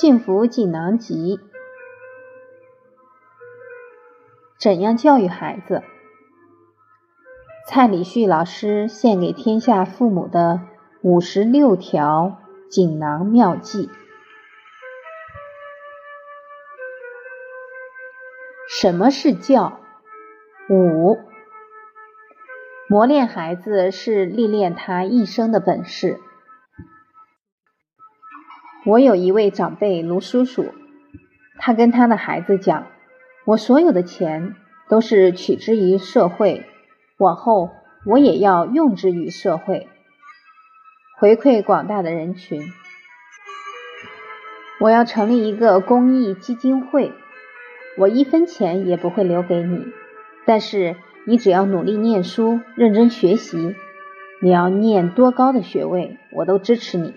幸福锦囊集》，怎样教育孩子？蔡礼旭老师献给天下父母的五十六条锦囊妙计。什么是教？五，磨练孩子是历练他一生的本事。我有一位长辈卢叔叔，他跟他的孩子讲：“我所有的钱都是取之于社会。”往后我也要用之于社会，回馈广大的人群。我要成立一个公益基金会，我一分钱也不会留给你，但是你只要努力念书、认真学习，你要念多高的学位，我都支持你。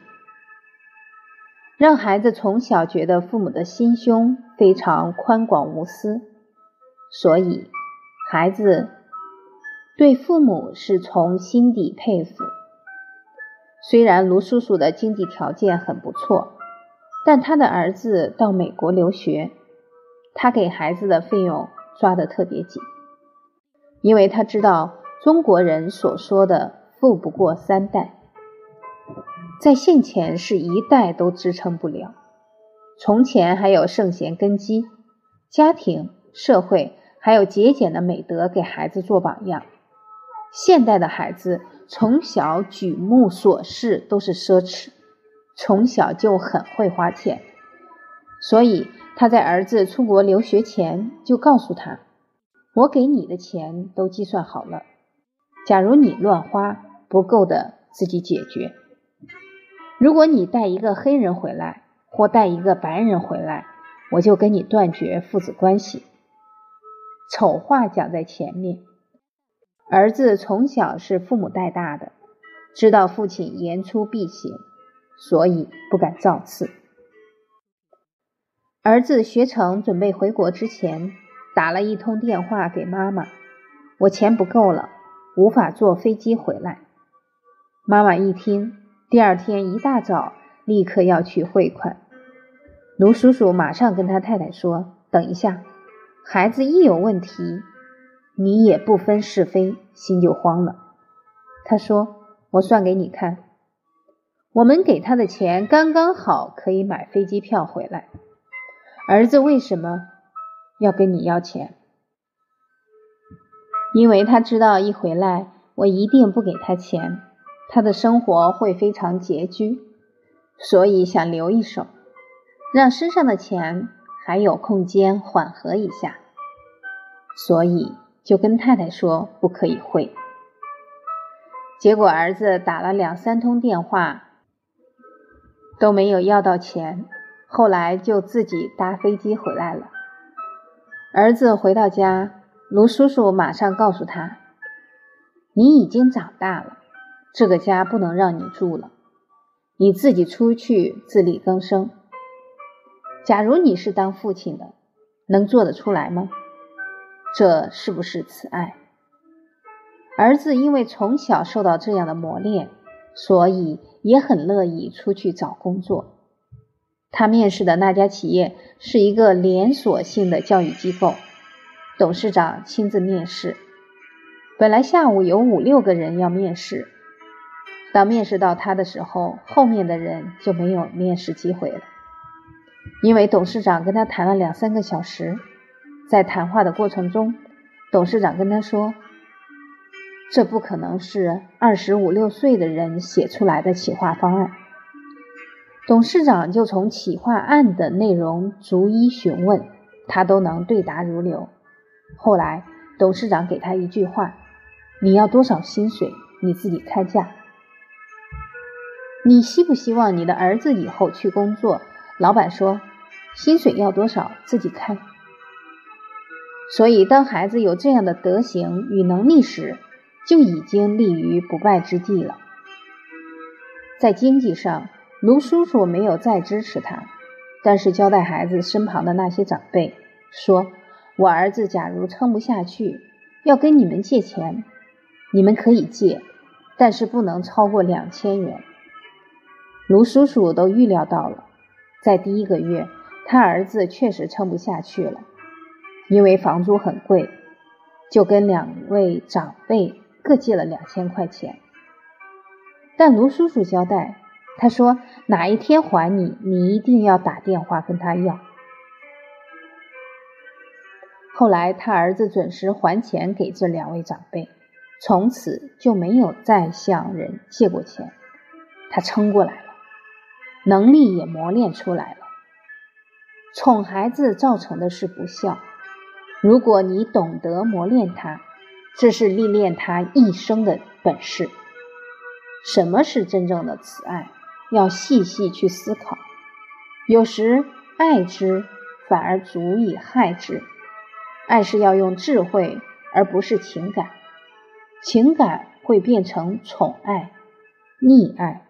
让孩子从小觉得父母的心胸非常宽广无私，所以孩子。对父母是从心底佩服。虽然卢叔叔的经济条件很不错，但他的儿子到美国留学，他给孩子的费用抓得特别紧，因为他知道中国人所说的“富不过三代”，在现前是一代都支撑不了。从前还有圣贤根基，家庭、社会还有节俭的美德给孩子做榜样。现代的孩子从小举目所视都是奢侈，从小就很会花钱，所以他在儿子出国留学前就告诉他：“我给你的钱都计算好了，假如你乱花不够的自己解决。如果你带一个黑人回来或带一个白人回来，我就跟你断绝父子关系。”丑话讲在前面。儿子从小是父母带大的，知道父亲言出必行，所以不敢造次。儿子学成准备回国之前，打了一通电话给妈妈：“我钱不够了，无法坐飞机回来。”妈妈一听，第二天一大早立刻要去汇款。卢叔叔马上跟他太太说：“等一下，孩子一有问题。”你也不分是非，心就慌了。他说：“我算给你看，我们给他的钱刚刚好可以买飞机票回来。儿子为什么要跟你要钱？因为他知道一回来我一定不给他钱，他的生活会非常拮据，所以想留一手，让身上的钱还有空间缓和一下。所以。”就跟太太说不可以汇，结果儿子打了两三通电话都没有要到钱，后来就自己搭飞机回来了。儿子回到家，卢叔叔马上告诉他：“你已经长大了，这个家不能让你住了，你自己出去自力更生。假如你是当父亲的，能做得出来吗？”这是不是慈爱？儿子因为从小受到这样的磨练，所以也很乐意出去找工作。他面试的那家企业是一个连锁性的教育机构，董事长亲自面试。本来下午有五六个人要面试，当面试到他的时候，后面的人就没有面试机会了，因为董事长跟他谈了两三个小时。在谈话的过程中，董事长跟他说：“这不可能是二十五六岁的人写出来的企划方案。”董事长就从企划案的内容逐一询问，他都能对答如流。后来，董事长给他一句话：“你要多少薪水，你自己开价。你希不希望你的儿子以后去工作？”老板说：“薪水要多少，自己开。”所以，当孩子有这样的德行与能力时，就已经立于不败之地了。在经济上，卢叔叔没有再支持他，但是交代孩子身旁的那些长辈说：“我儿子假如撑不下去，要跟你们借钱，你们可以借，但是不能超过两千元。”卢叔叔都预料到了，在第一个月，他儿子确实撑不下去了，因为房租很贵，就跟两位长辈各借了两千块钱。但卢叔叔交代，他说哪一天还你，你一定要打电话跟他要。后来他儿子准时还钱给这两位长辈，从此就没有再向人借过钱。他撑过来了，能力也磨练出来了。宠孩子造成的是不孝，如果你懂得磨练他，这是历练他一生的本事。什么是真正的慈爱？要细细去思考。有时爱之反而足以害之。爱是要用智慧，而不是情感。情感会变成宠爱、溺爱。